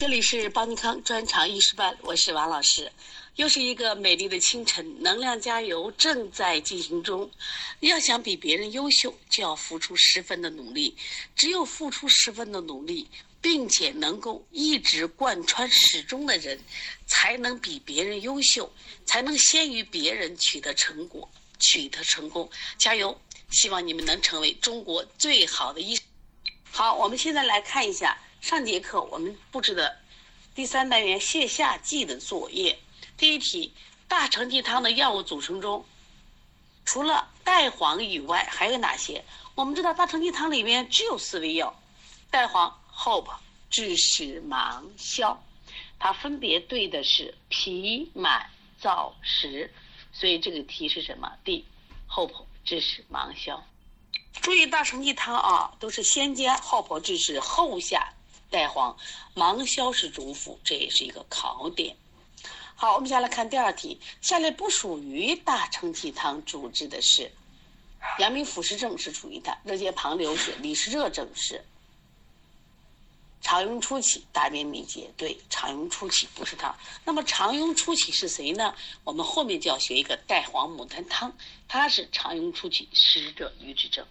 这里是邦尼康专场医师班，我是王老师。又是一个美丽的清晨，能量加油正在进行中。要想比别人优秀，就要付出十分的努力。只有付出十分的努力，并且能够一直贯穿始终的人，才能比别人优秀，才能先于别人取得成果，取得成功。加油！希望你们能成为中国最好的医。好，我们现在来看一下。上节课我们布置的第三单元泻下剂的作业，第一题：大承气汤的药物组成中，除了代黄以外还有哪些？我们知道大承气汤里面只有四味药：代黄、hope、枳实、芒硝，它分别对的是脾、满、燥、实，所以这个题是什么？D、hope、枳实、芒硝。注意大承气汤啊，都是先煎 hope、枳实，后下。代黄、芒硝是主辅，这也是一个考点。好，我们先来看第二题。下列不属于大承气汤主治的是：阳明腑实症是属于的，热结旁流是，里湿热症是，肠痈初期大便秘结对，肠痈初期不是它。那么肠痈初期是谁呢？我们后面就要学一个代黄牡丹汤，它是常用初期湿热瘀滞症。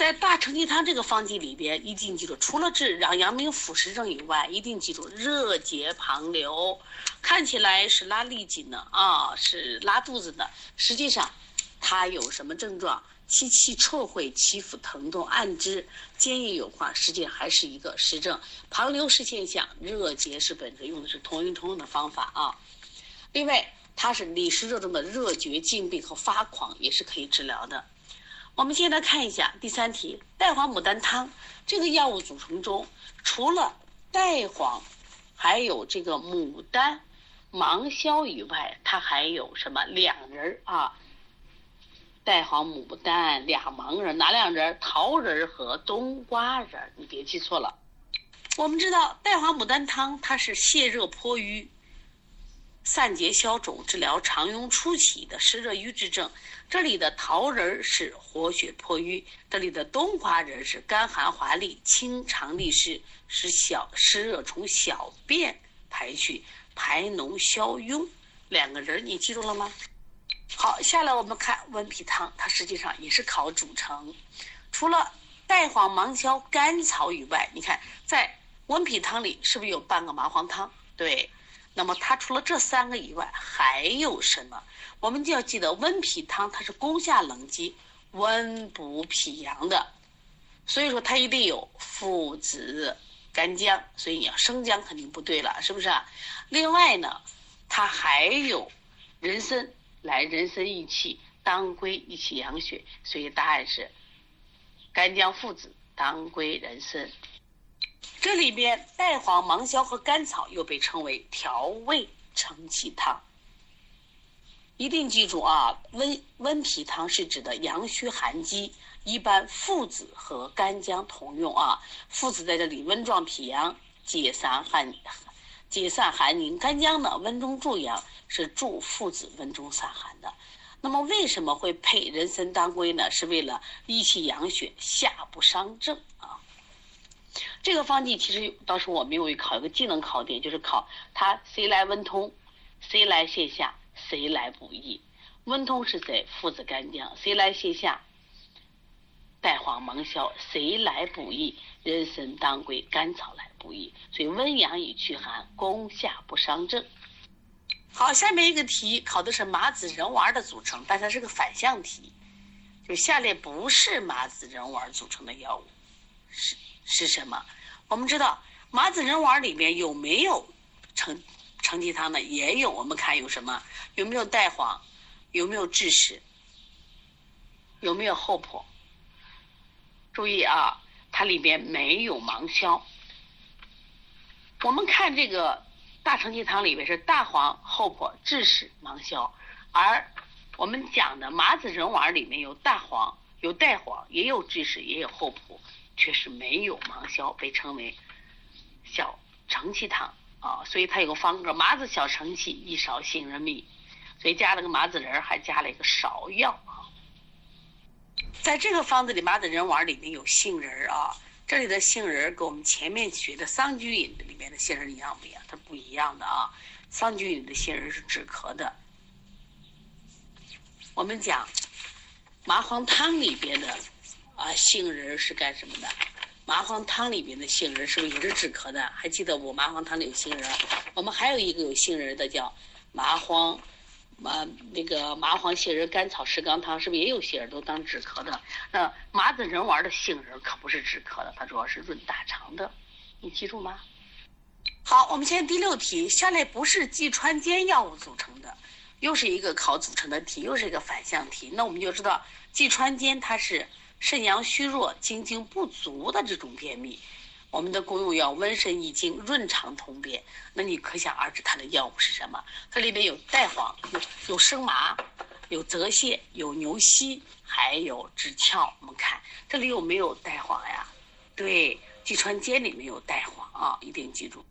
在大承气汤这个方剂里边，一定记住，除了治让阳明腑实症以外，一定记住热结旁流，看起来是拉痢疾呢啊，是拉肚子的，实际上它有什么症状？气气臭秽，起伏疼痛，按之坚硬有化，实际上还是一个实症。旁流是现象，热结是本质，用的是同一通用的方法啊。另外，它是里湿热症的热厥痉病和发狂，也是可以治疗的。我们先来看一下第三题，代黄牡丹汤这个药物组成中，除了代黄，还有这个牡丹、芒硝以外，它还有什么两仁儿啊？代黄、牡丹俩芒仁，哪两仁？桃仁和冬瓜仁，你别记错了。我们知道代黄牡丹汤它是泻热破瘀。散结消肿，治疗肠痈初期的湿热瘀滞症。这里的桃仁是活血破瘀，这里的冬瓜仁是甘寒滑利、清肠利湿，使小湿热从小便排去，排脓消痈。两个人你记住了吗？好，下来我们看温脾汤，它实际上也是考组成。除了代黄、芒硝、甘草以外，你看在温脾汤里是不是有半个麻黄汤？对。那么它除了这三个以外还有什么？我们就要记得温脾汤它是攻下冷积、温补脾阳的，所以说它一定有附子、干姜，所以你要生姜肯定不对了，是不是？另外呢，它还有人参来人参益气、当归益气养血，所以答案是干姜、附子、当归、人参。这里边代黄、芒硝和甘草又被称为调味承气汤。一定记住啊，温温脾汤是指的阳虚寒积，一般附子和干姜同用啊。附子在这里温壮脾阳，解散寒解散寒凝；干姜呢，温中助阳，是助附子温中散寒的。那么为什么会配人参、当归呢？是为了益气养血，下不伤正啊。这个方剂其实当时我们有考一个技能考点，就是考它谁来温通，谁来泻下，谁来补益。温通是谁？附子干姜。谁来泻下？代黄芒硝。谁来补益？人参当归甘草来补益。所以温阳以驱寒，攻下不伤正。好，下面一个题考的是麻子仁丸的组成，但它是个反向题，就下列不是麻子仁丸组成的药物，是。是什么？我们知道麻子仁丸里面有没有承承气汤呢？也有。我们看有什么？有没有带黄？有没有枳实？有没有厚朴？注意啊，它里边没有芒硝。我们看这个大承气汤里面是大黄、厚朴、枳实、芒硝，而我们讲的麻子仁丸里面有大黄、有带黄，也有枳实，也有厚朴。却是没有芒硝，被称为小承气汤啊，所以它有个方格：麻子小承气，一勺杏仁蜜，所以加了个麻子仁，还加了一个芍药啊。在这个方子里，麻子仁丸里面有杏仁啊，这里的杏仁跟我们前面学的桑菊饮里面的杏仁一样不一样？它不一样的啊！桑菊饮的杏仁是止咳的。我们讲麻黄汤里边的啊杏仁是干什么的？麻黄汤里边的杏仁是不是也是止咳的？还记得我麻黄汤里有杏仁？我们还有一个有杏仁的叫麻黄。麻那个麻黄杏仁甘草石刚汤是不是也有杏仁都当止咳的？那麻子仁丸的杏仁可不是止咳的，它主要是润大肠的，你记住吗？好，我们现在第六题，下列不是济川间药物组成的，又是一个考组成的题，又是一个反向题。那我们就知道济川间它是肾阳虚弱、精精不足的这种便秘。我们的功用要温肾益精、润肠通便，那你可想而知它的药物是什么？它里面有代黄、有有生麻、有泽泻、有牛膝，还有枳壳。我们看这里有没有代黄呀？对，济川煎里面有代黄啊，一定记住。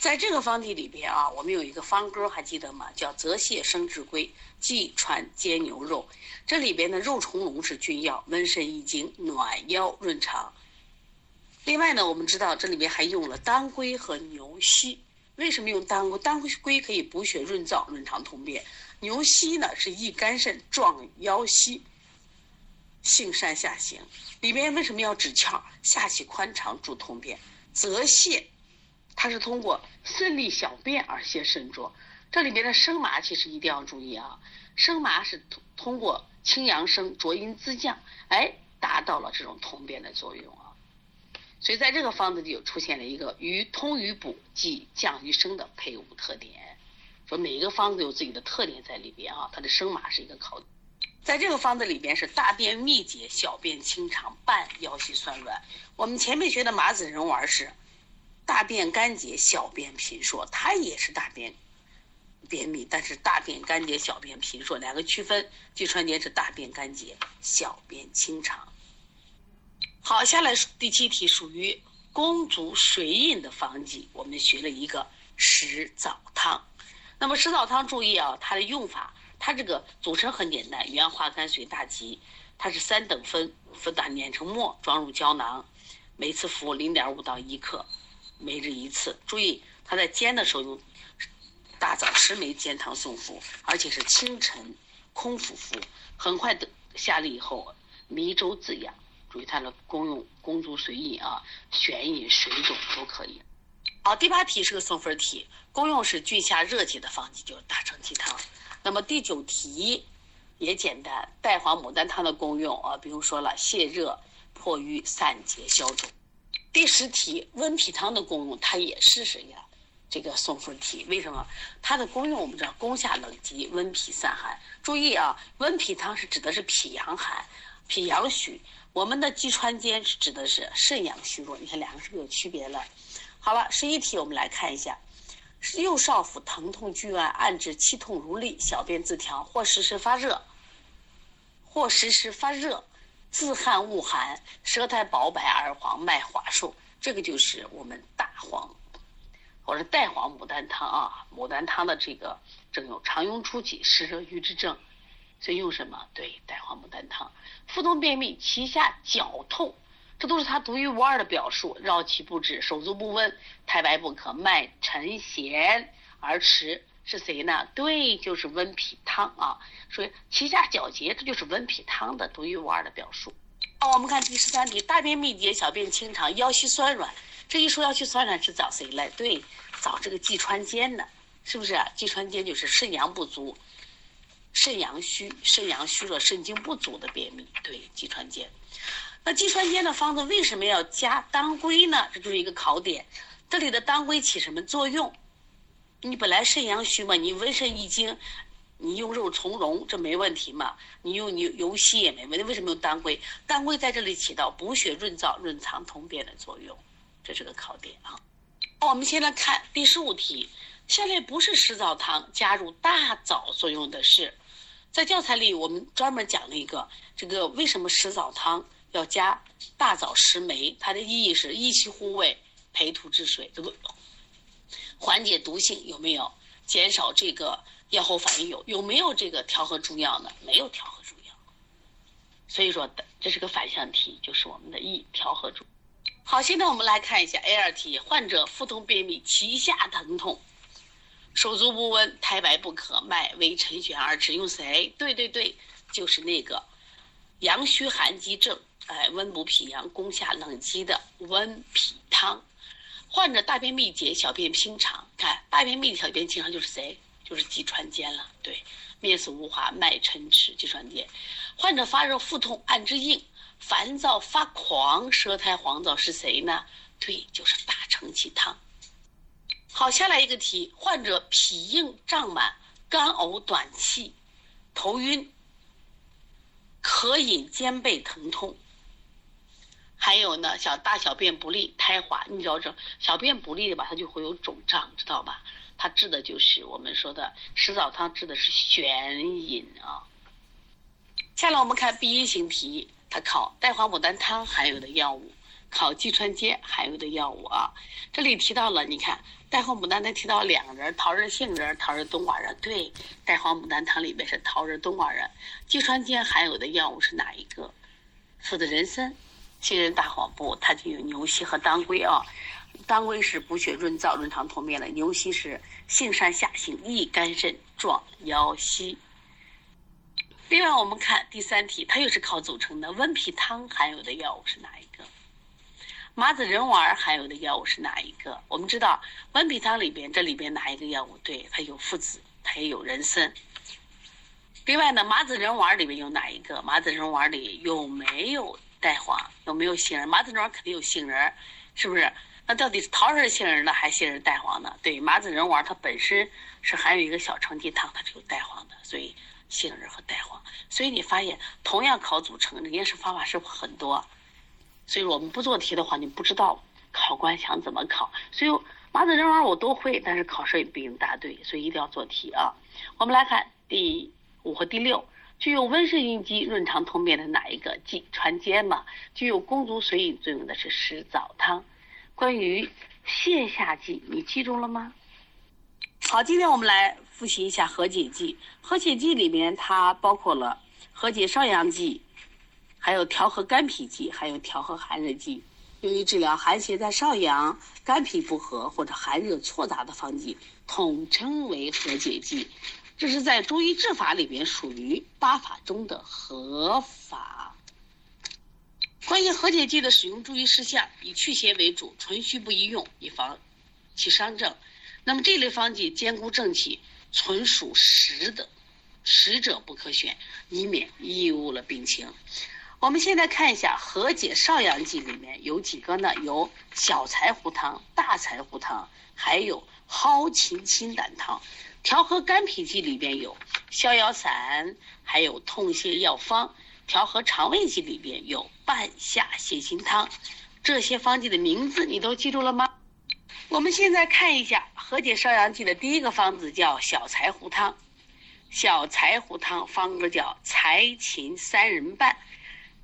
在这个方题里边啊，我们有一个方歌，还记得吗？叫泽泻生殖龟，济川煎牛肉。这里边的肉苁蓉是君药，温肾益精、暖腰润肠。另外呢，我们知道这里面还用了当归和牛膝。为什么用当归？当归可以补血润燥、润肠通便；牛膝呢是益肝肾、壮腰膝，性善下行。里面为什么要止窍？下气宽肠，助通便。泽泻，它是通过顺利小便而泄肾浊。这里面的生麻其实一定要注意啊，生麻是通通过清阳生、浊阴滋降，哎，达到了这种通便的作用啊。所以在这个方子里就出现了一个于通于补，即降于升的配伍特点。说每一个方子有自己的特点在里边啊，它的生麻是一个考。在这个方子里边是大便秘结，小便清长，伴腰膝酸软。我们前面学的麻子仁丸是大便干结，小便频数，它也是大便便秘，但是大便干结，小便频数两个区分。济川间是大便干结，小便清长。好，下来第七题属于宫足水饮的方剂，我们学了一个石枣汤。那么石枣汤注意啊，它的用法，它这个组成很简单，原花甘水大吉，它是三等分，分打碾成末，装入胶囊，每次服零点五到一克，每日一次。注意，它在煎的时候用大枣十枚煎汤送服，而且是清晨空腹服，很快的下痢以后，迷周自养。注意它的功用，功足水饮啊，悬饮、水肿都可以。好，第八题是个送分题，功用是峻下热解的方剂，就是大承气汤。那么第九题也简单，代黄牡丹汤的功用啊，比如说了泻热、破瘀、散结、消肿。第十题温脾汤的功用，它也是谁呀？这个送分题，为什么？它的功用我们知道，攻下冷疾，温脾散寒。注意啊，温脾汤是指的是脾阳寒、脾阳虚。我们的济川间是指的是肾阳虚弱，你看两个是不是有区别了？好了，十一题我们来看一下：右少腹疼痛剧按，按至气痛如痢，小便自调，或时时发热，或时时发热，自汗恶寒，舌苔薄白，而黄，脉滑数。这个就是我们大黄或者代黄牡丹汤啊，牡丹汤的这个症有常用初期湿热瘀之症。所以用什么？对，代黄牡丹汤。腹痛便秘，脐下绞痛，这都是它独一无二的表述。绕脐不止，手足不温，太白不可，脉沉弦而迟，是谁呢？对，就是温脾汤啊。所以脐下绞结，这就是温脾汤的独一无二的表述。好，我们看第十三题：大便秘结，小便清长，腰膝酸软。这一说腰膝酸软是找谁来？对，找这个济川间的，是不是？济川间就是肾阳不足。肾阳虚、肾阳虚弱、肾精不足的便秘，对，济川间。那济川间的方子为什么要加当归呢？这就是一个考点。这里的当归起什么作用？你本来肾阳虚嘛，你温肾益精，你用肉苁蓉这没问题嘛？你用牛牛膝也没问题。为什么用当归？当归在这里起到补血润燥、润肠通便的作用，这是个考点啊。我们先来看第十五题。下列不是石枣汤加入大枣作用的是，在教材里我们专门讲了一个这个为什么石枣汤要加大枣十枚？它的意义是益气护胃、培土治水，这个缓解毒性有没有？减少这个药后反应有有没有这个调和诸药呢？没有调和诸药，所以说这是个反向题，就是我们的益调和诸。好，现在我们来看一下 A 二题，患者腹痛便秘，脐下疼痛，手足不温，苔白不可，脉微沉弦而止，用谁？对对对，就是那个阳虚寒积症，哎，温补脾阳，攻下冷积的温脾汤。患者大便秘结，小便清长，看大便秘小便经常就是谁？就是气喘间了。对，面色无华，脉沉迟，气喘间。患者发热腹痛，按之硬。烦躁发狂，舌苔黄燥是谁呢？对，就是大承气汤。好，下来一个题：患者脾硬胀满，干呕短气，头晕，可饮肩背疼痛。还有呢，小大小便不利，苔滑，你知道这小便不利的吧？它就会有肿胀，知道吧？它治的就是我们说的食枣汤，治的是眩饮啊。下来我们看 B 一型题。它考代黄牡丹汤含有的药物，考济川煎含有的药物啊。这里提到了，你看代黄牡丹它提到两人，桃仁、杏仁、桃仁、冬瓜仁。对，代黄牡丹汤里面是桃仁、冬瓜仁。济川煎含有的药物是哪一个？说的人参、杏仁、大黄不，它就有牛膝和当归啊。当归是补血润燥、润肠通便的，牛膝是性善下行，益肝肾、壮腰膝。另外，我们看第三题，它又是靠组成的。温脾汤含有的药物是哪一个？麻子仁丸含有的药物是哪一个？我们知道温脾汤里边，这里边哪一个药物？对，它有附子，它也有人参。另外呢，麻子仁丸里面有哪一个？麻子仁丸里有没有蛋黄？有没有杏仁？麻子仁丸肯定有杏仁，是不是？那到底是桃仁杏仁呢，还是杏仁蛋黄呢？对，麻子仁丸它本身是含有一个小承气汤，它是有蛋黄的，所以。杏仁和蛋黄，所以你发现同样考组成，的验证方法是很多。所以我们不做题的话，你不知道考官想怎么考。所以麻子仁丸我都会，但是考试也不一定答对，所以一定要做题啊。我们来看第五和第六，具有温肾运积、润肠通便的哪一个？济川煎嘛。具有攻足水饮作用的是石枣汤。关于泻下剂，你记住了吗？好，今天我们来。复习一下和解剂，和解剂里面它包括了和解少阳剂，还有调和肝脾剂，还有调和寒热剂。用于治疗寒邪在少阳、肝脾不和或者寒热错杂的方剂，统称为和解剂。这是在中医治法里边属于八法中的合法。关于和解剂的使用注意事项，以祛邪为主，纯虚不宜用，以防其伤正。那么这类方剂兼顾正气。纯属实的，实者不可选，以免贻误了病情。我们现在看一下和解少阳剂里面有几个呢？有小柴胡汤、大柴胡汤，还有蒿芹清胆汤。调和肝脾剂里边有逍遥散，还有痛泻药方。调和肠胃剂里边有半夏泻心汤。这些方剂的名字你都记住了吗？我们现在看一下和解少阳剂的第一个方子叫小柴胡汤，小柴胡汤方格叫柴芹三人半，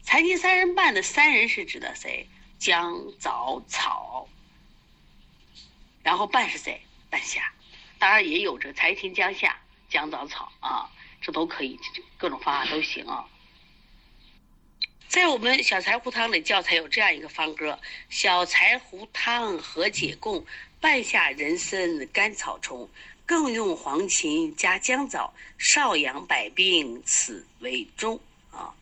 柴芹三人半的三人是指的谁？姜、枣、草，然后半是谁？半夏，当然也有着柴芹、姜、夏、姜、枣、草啊，这都可以，各种方法都行啊。在我们小柴胡汤的教材有这样一个方歌：小柴胡汤和解供，半夏、人参、甘草、虫，更用黄芩加姜枣，少阳百病此为中啊。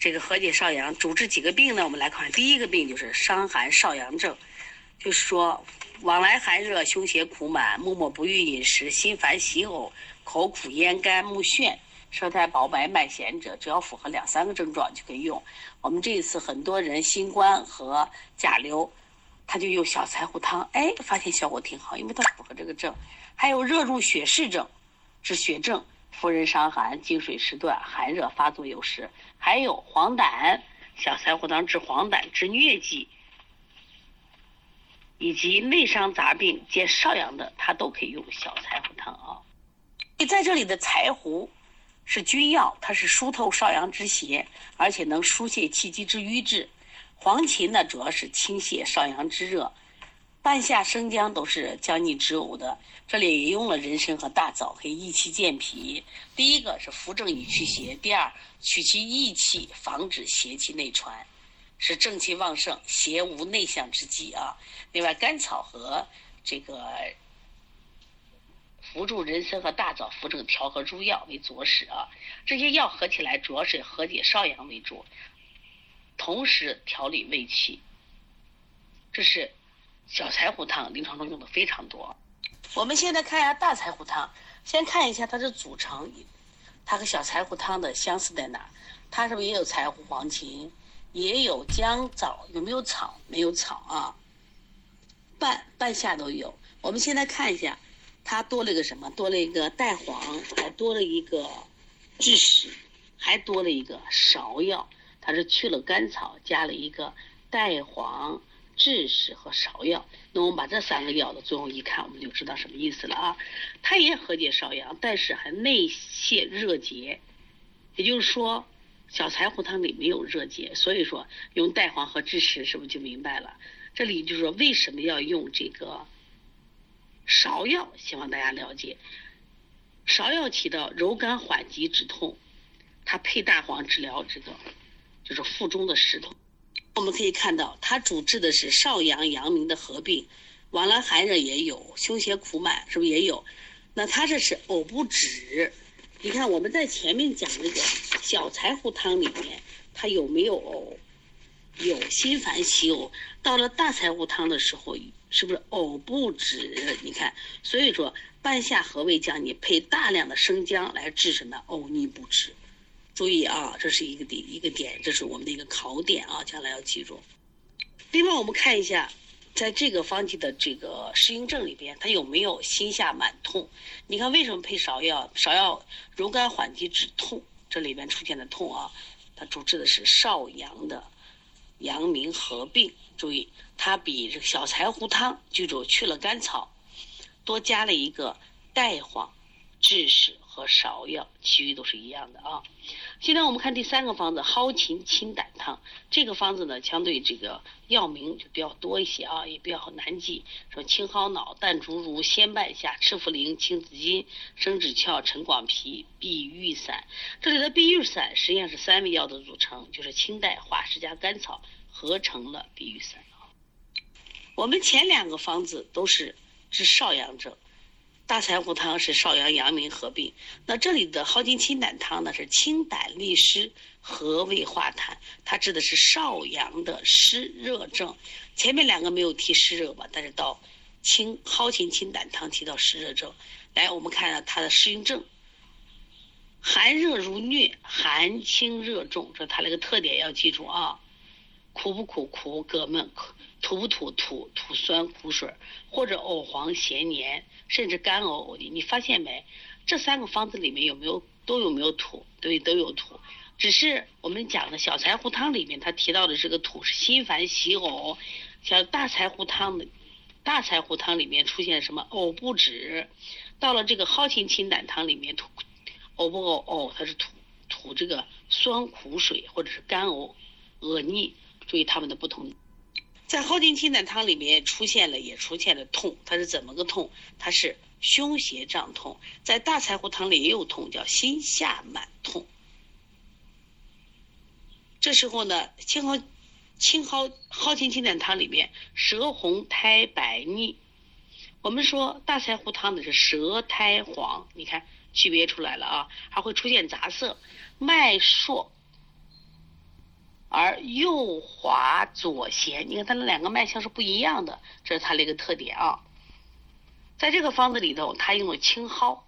这个和解少阳主治几个病呢？我们来看，第一个病就是伤寒少阳症，就是说往来寒热，胸胁苦满，默默不欲饮食，心烦喜呕，口苦咽干，目眩。舌苔薄白脉弦者，只要符合两三个症状就可以用。我们这一次很多人新冠和甲流，他就用小柴胡汤，哎，发现效果挺好，因为它符合这个症。还有热入血室症，治血症，妇人伤寒，经水时断，寒热发作有时。还有黄疸，小柴胡汤治黄疸，治疟疾，以及内伤杂病兼少阳的，它都可以用小柴胡汤啊。你在这里的柴胡。是君药，它是疏透少阳之邪，而且能疏泄气机之瘀滞。黄芩呢，主要是清泻少阳之热。半夏、生姜都是降逆止呕的。这里也用了人参和大枣，可以益气健脾。第一个是扶正以祛邪，第二取其益气，防止邪气内传。是正气旺盛，邪无内向之机啊。另外，甘草和这个扶助人参和大枣扶正调和诸药为佐使啊。这些药合起来主要是和解少阳为主，同时调理胃气。这是小柴胡汤临床中用的非常多。我们现在看一下大柴胡汤，先看一下它的组成，它和小柴胡汤的相似在哪？它是不是也有柴胡、黄芩，也有姜、枣？有没有草？没有草啊。半半夏都有。我们现在看一下，它多了一个什么？多了一个代黄，还多了一个枳实，还多了一个芍药。它是去了甘草，加了一个带黄。枳实和芍药，那我们把这三个药的作用一看，我们就知道什么意思了啊。它也和解少阳，但是还内泄热结，也就是说，小柴胡汤里没有热结，所以说用代黄和枳实是不是就明白了？这里就是说为什么要用这个芍药？希望大家了解，芍药起到柔肝缓急止痛，它配大黄治疗这个就是腹中的石头。我们可以看到，它主治的是少阳阳明的合并，往来寒热也有，胸胁苦满是不是也有？那它这是呕不止。你看我们在前面讲这个小柴胡汤里面，它有没有呕？有心烦喜呕。到了大柴胡汤的时候，是不是呕不止？你看，所以说半夏和胃降逆，配大量的生姜来治什么？呕逆不止。注意啊，这是一个点，一个点，这是我们的一个考点啊，将来要记住。另外，我们看一下，在这个方剂的这个适应症里边，它有没有心下满痛？你看为什么配芍药？芍药柔肝缓急止痛，这里边出现的痛啊，它主治的是少阳的阳明合并。注意，它比这个小柴胡汤，记住去了甘草，多加了一个带黄、枳实。和芍药，其余都是一样的啊。现在我们看第三个方子蒿芩清胆汤，这个方子呢，相对这个药名就比较多一些啊，也比较难记。说青蒿脑、淡竹茹、鲜半夏、赤茯苓、青子金、生枳壳、陈广皮、碧玉散。这里的碧玉散实际上是三味药的组成，就是清代化石加甘草合成了碧玉散啊。我们前两个方子都是治少阳症。大柴胡汤是少阳阳明合并，那这里的蒿芹清胆汤呢是清胆利湿和胃化痰，它治的是少阳的湿热症。前面两个没有提湿热吧，但是到清蒿芹清胆汤提到湿热症。来，我们看下它的适应症：寒热如疟，寒清热重，这它那个特点要记住啊。苦不苦？苦，膈闷；吐不吐？吐，吐酸苦水，或者呕黄咸黏。甚至干呕呕的，你发现没？这三个方子里面有没有都有没有土？对，都有土。只是我们讲的小柴胡汤里面，它提到的这个土是心烦喜呕。像大柴胡汤的，大柴胡汤里面出现什么呕不止？到了这个蒿芹清胆汤里面，吐呕不呕？呕，它是吐吐这个酸苦水或者是干呕恶逆。注意它们的不同。在蒿芹清胆汤里面出现了，也出现了痛，它是怎么个痛？它是胸胁胀痛。在大柴胡汤里也有痛，叫心下满痛。这时候呢，青蒿青蒿蒿芹清胆汤里面舌红苔白腻。我们说大柴胡汤的是舌苔黄，你看区别出来了啊，还会出现杂色，脉数。而右滑左咸，你看它那两个脉象是不一样的，这是它的一个特点啊。在这个方子里头，它用了青蒿，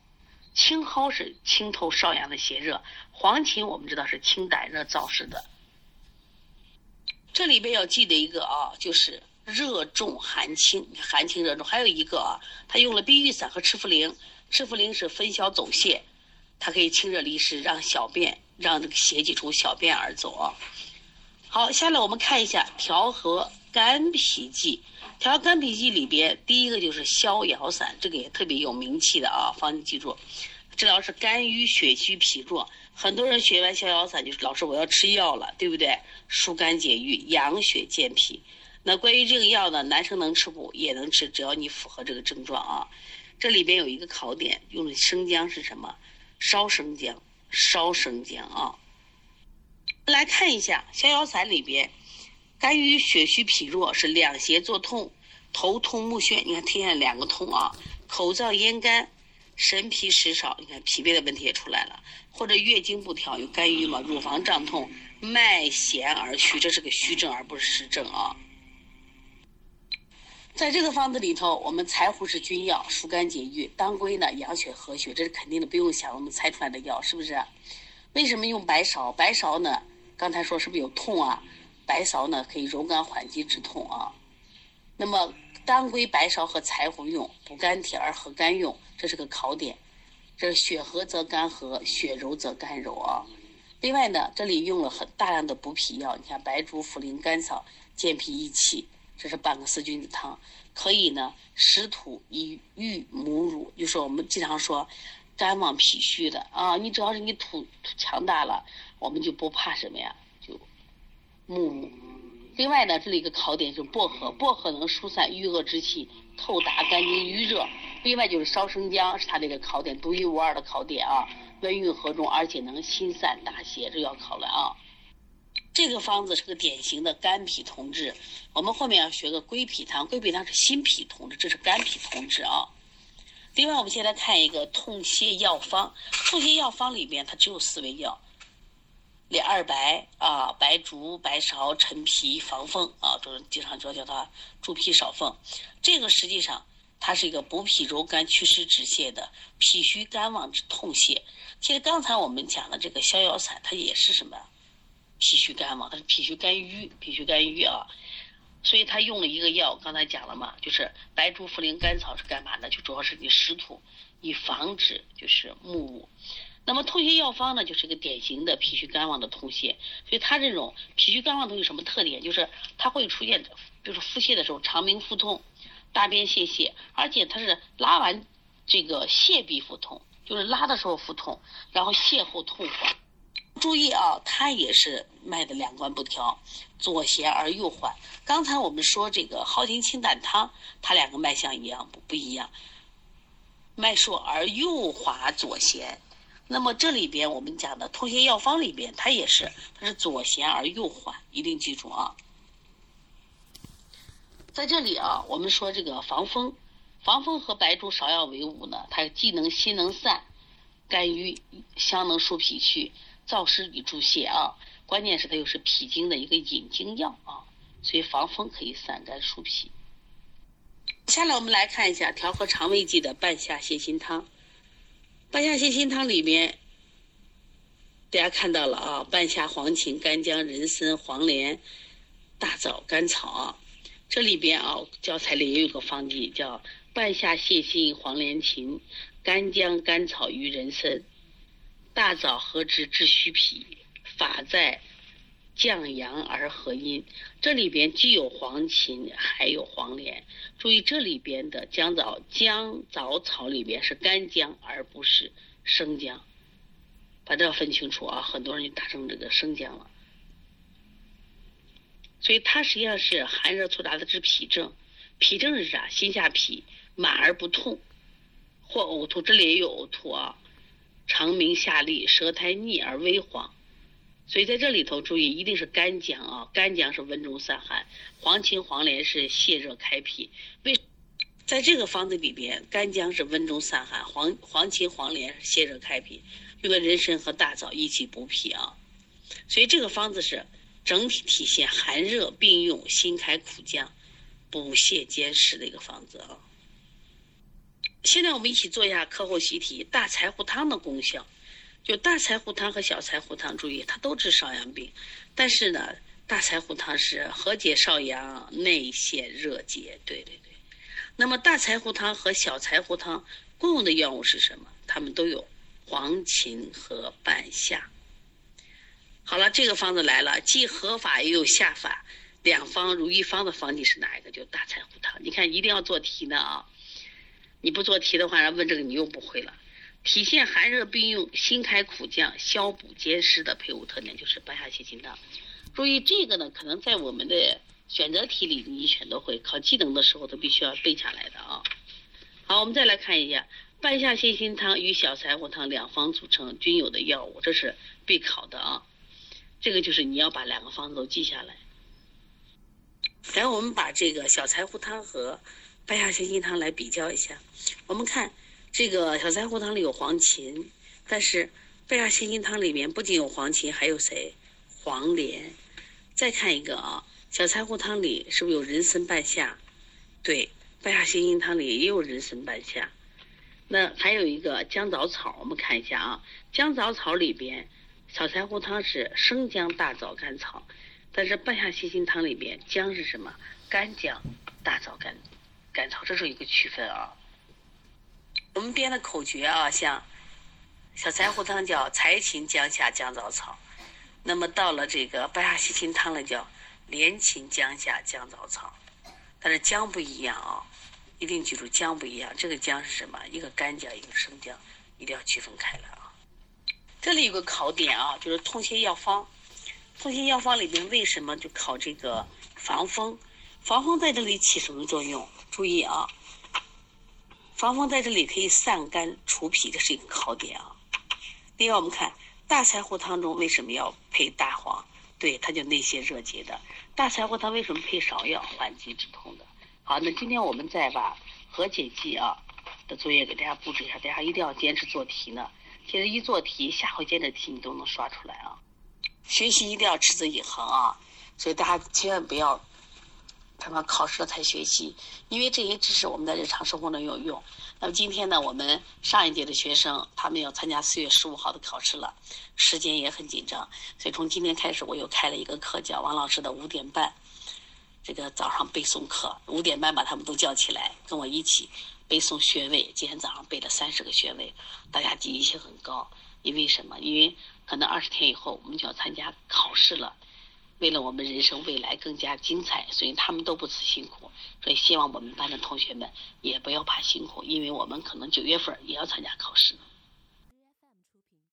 青蒿是清透少阳的邪热，黄芩我们知道是清胆热燥湿的。这里边要记得一个啊，就是热重寒清，寒清热重。还有一个啊，它用了碧玉散和赤茯苓，赤茯苓是分消走泄，它可以清热利湿，让小便让这个邪气从小便而走啊。好，下来我们看一下调和肝脾剂。调肝脾剂里边，第一个就是逍遥散，这个也特别有名气的啊，方记住，治疗是肝郁血虚脾弱。很多人学完逍遥散就是老师我要吃药了，对不对？疏肝解郁，养血健脾。那关于这个药呢，男生能吃不？也能吃，只要你符合这个症状啊。这里边有一个考点，用的生姜是什么？烧生姜，烧生姜啊。来看一下逍遥散里边，肝郁血虚脾弱是两胁作痛、头痛目眩，你看出现两个痛啊，口燥咽干、神疲食少，你看脾胃的问题也出来了，或者月经不调有肝郁嘛，乳房胀痛、脉弦而虚，这是个虚症而不是实症啊。在这个方子里头，我们柴胡是君药，疏肝解郁；当归呢，养血和血，这是肯定的，不用想，我们猜出来的药是不是？为什么用白芍？白芍呢，刚才说是不是有痛啊？白芍呢，可以柔肝缓急止痛啊。那么当归、白芍和柴胡用，补肝体而和肝用，这是个考点。这血和则肝和，血柔则肝柔啊。另外呢，这里用了很大量的补脾药，你看白术、茯苓、甘草，健脾益气。这是半个四君子汤，可以呢，食土以育母乳，就是我们经常说，肝旺脾虚的啊，你只要是你土土强大了，我们就不怕什么呀，就木木。另外呢，这里一个考点就是薄荷，薄荷能疏散郁恶之气，透达肝经郁热。另外就是烧生姜，是它这个考点独一无二的考点啊，温运和中，而且能心散大邪，这要考了啊。这个方子是个典型的肝脾同治，我们后面要学个归脾汤，归脾汤是心脾同治，这是肝脾同治啊。另外，我们先来看一个痛泻药方，痛泻药方里边它只有四味药：两二白啊，白术、白芍、陈皮、防风啊，都是经常叫叫它助脾少风。这个实际上它是一个补脾柔肝、祛湿止泻的脾虚肝旺之痛泻。其实刚才我们讲的这个逍遥散，它也是什么？脾虚肝嘛，它是脾虚肝郁，脾虚肝郁啊，所以他用了一个药，刚才讲了嘛，就是白术、茯苓、甘草是干嘛的？就主要是你湿土，以防止就是木。那么通泻药方呢，就是一个典型的脾虚肝旺的通泻。所以它这种脾虚肝旺都有什么特点？就是它会出现，就是腹泻的时候肠鸣腹痛，大便泄泻，而且它是拉完这个泻必腹痛，就是拉的时候腹痛，然后泻后痛缓。注意啊，它也是脉的两关不调，左弦而右缓。刚才我们说这个耗精清胆汤，它两个脉象一样不不一样，脉数而右滑左弦。那么这里边我们讲的通泻药方里边，它也是，它是左弦而右缓，一定记住啊。在这里啊，我们说这个防风，防风和白术芍药为伍呢，它既能心能散，肝郁，香能疏脾虚。燥湿与助泻啊，关键是它又是脾经的一个引经药啊，所以防风可以散肝疏脾。下来我们来看一下调和肠胃剂的半夏泻心汤。半夏泻心汤里面，大家看到了啊，半夏、黄芩、干姜、人参、黄连、大枣、甘草啊。这里边啊，教材里也有个方剂叫半夏泻心黄连芩，干姜、甘草与人参。大枣合之治虚脾，法在降阳而和阴。这里边既有黄芩，还有黄连。注意这里边的姜枣姜枣草里边是干姜，而不是生姜，把这要分清楚啊！很多人就打成这个生姜了。所以它实际上是寒热促杂的治脾症。脾症是啥？心下痞，满而不痛，或呕吐。这里也有呕吐啊。肠鸣下痢，舌苔腻而微黄，所以在这里头注意，一定是干姜啊，干姜是温中散寒，黄芩、黄连是泻热开脾。为在这个方子里边，干姜是温中散寒，黄黄芩、黄连是泻热开脾，用的人参和大枣一起补脾啊。所以这个方子是整体体现寒热并用、辛开苦降、补泻兼施的一个方子啊。现在我们一起做一下课后习题：大柴胡汤的功效。就大柴胡汤和小柴胡汤，注意它都治少阳病，但是呢，大柴胡汤是和解少阳、内陷热结。对对对。那么大柴胡汤和小柴胡汤共用的药物是什么？它们都有黄芩和半夏。好了，这个方子来了，既合法又有下法，两方如一方的方剂是哪一个？就大柴胡汤。你看，一定要做题呢啊！你不做题的话，问这个你又不会了。体现寒热并用、辛开苦降、消补兼施的配伍特点就是半夏泻心汤。注意这个呢，可能在我们的选择题里你选都会，考技能的时候都必须要背下来的啊。好，我们再来看一下半夏泻心汤与小柴胡汤两方组成均有的药物，这是必考的啊。这个就是你要把两个方子都记下来。来，我们把这个小柴胡汤和半夏泻心汤来比较一下。我们看这个小柴胡汤里有黄芩，但是半夏鲜辛汤里面不仅有黄芩，还有谁？黄连。再看一个啊，小柴胡汤里是不是有人参、半夏？对，半夏鲜辛汤里也有人参、半夏。那还有一个姜枣草，我们看一下啊，姜枣草里边，小柴胡汤是生姜、大枣、甘草，但是半夏鲜辛汤里边姜是什么？干姜、大枣、甘甘草，这是一个区分啊。我们编的口诀啊，像小柴胡汤叫柴芹、姜夏、姜枣草。那么到了这个半夏鲜辛汤了，叫连芹、姜夏、姜枣草，但是姜不一样啊，一定记住姜不一样。这个姜是什么？一个干姜，一个生姜，一定要区分开来啊。这里有个考点啊，就是通心药方。通心药方里边为什么就考这个防风？防风在这里起什么作用？注意啊，防风在这里可以散肝除脾，这是一个考点啊。另外我们看。大柴胡汤中为什么要配大黄？对，它就内泻热结的。大柴胡汤为什么配芍药？缓急止痛的。好，那今天我们再把和解剂啊的作业给大家布置一下，大家一定要坚持做题呢。其实一做题，下回监着题你都能刷出来啊。学习一定要持之以恒啊，所以大家千万不要。他们考试了才学习，因为这些知识我们在日常生活中有用。那么今天呢，我们上一届的学生他们要参加四月十五号的考试了，时间也很紧张，所以从今天开始我又开了一个课，叫王老师的五点半这个早上背诵课。五点半把他们都叫起来，跟我一起背诵穴位。今天早上背了三十个穴位，大家积极性很高。因为什么？因为可能二十天以后我们就要参加考试了。为了我们人生未来更加精彩，所以他们都不辞辛苦。所以希望我们班的同学们也不要怕辛苦，因为我们可能九月份也要参加考试。